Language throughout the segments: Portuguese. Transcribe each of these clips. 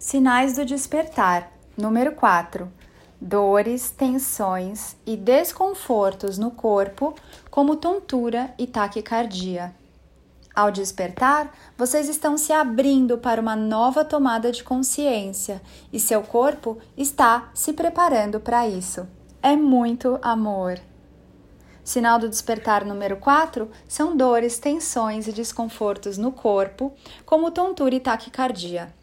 Sinais do despertar. Número 4. Dores, tensões e desconfortos no corpo, como tontura e taquicardia. Ao despertar, vocês estão se abrindo para uma nova tomada de consciência e seu corpo está se preparando para isso. É muito amor. Sinal do despertar número 4 são dores, tensões e desconfortos no corpo, como tontura e taquicardia.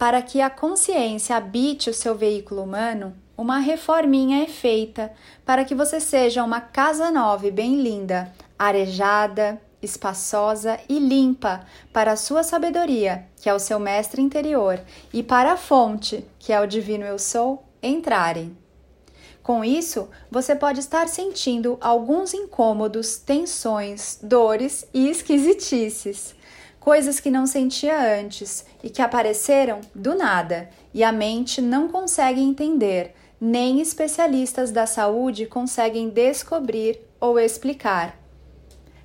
Para que a consciência habite o seu veículo humano, uma reforminha é feita para que você seja uma casa nova e bem linda, arejada, espaçosa e limpa para a sua sabedoria, que é o seu mestre interior, e para a fonte, que é o divino eu sou, entrarem. Com isso, você pode estar sentindo alguns incômodos, tensões, dores e esquisitices coisas que não sentia antes e que apareceram do nada e a mente não consegue entender, nem especialistas da saúde conseguem descobrir ou explicar.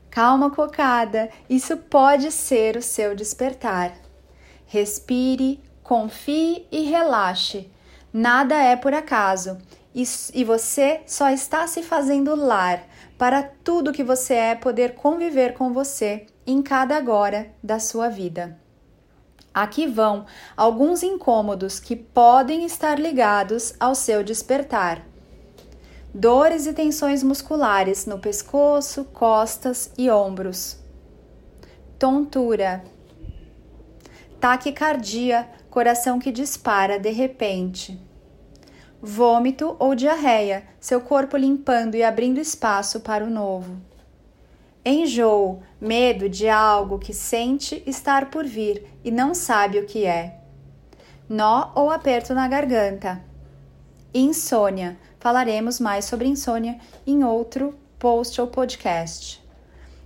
Calma, cocada, isso pode ser o seu despertar. Respire, confie e relaxe. Nada é por acaso e você só está se fazendo lar para tudo que você é poder conviver com você em cada agora da sua vida. Aqui vão alguns incômodos que podem estar ligados ao seu despertar. Dores e tensões musculares no pescoço, costas e ombros. Tontura. Taquicardia, coração que dispara de repente vômito ou diarreia, seu corpo limpando e abrindo espaço para o novo. Enjoo, medo de algo que sente estar por vir e não sabe o que é. Nó ou aperto na garganta. Insônia. Falaremos mais sobre insônia em outro post ou podcast.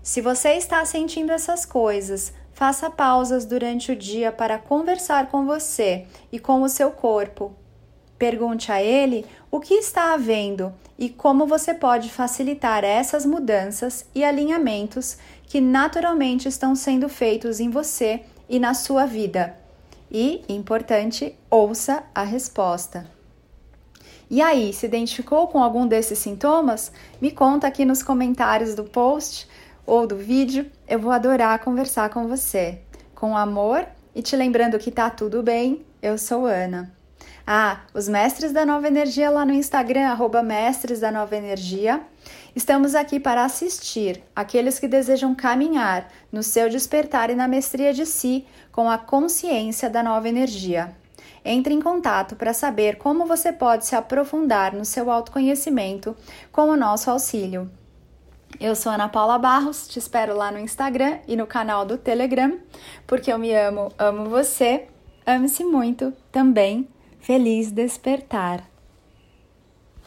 Se você está sentindo essas coisas, faça pausas durante o dia para conversar com você e com o seu corpo Pergunte a ele o que está havendo e como você pode facilitar essas mudanças e alinhamentos que naturalmente estão sendo feitos em você e na sua vida. E, importante, ouça a resposta. E aí, se identificou com algum desses sintomas? Me conta aqui nos comentários do post ou do vídeo. Eu vou adorar conversar com você. Com amor e te lembrando que tá tudo bem, eu sou Ana. Ah, os Mestres da Nova Energia lá no Instagram, arroba Mestres da Nova Energia. Estamos aqui para assistir aqueles que desejam caminhar no seu despertar e na mestria de si com a consciência da nova energia. Entre em contato para saber como você pode se aprofundar no seu autoconhecimento com o nosso auxílio. Eu sou Ana Paula Barros, te espero lá no Instagram e no canal do Telegram, porque eu me amo, amo você, ame-se muito também Feliz despertar!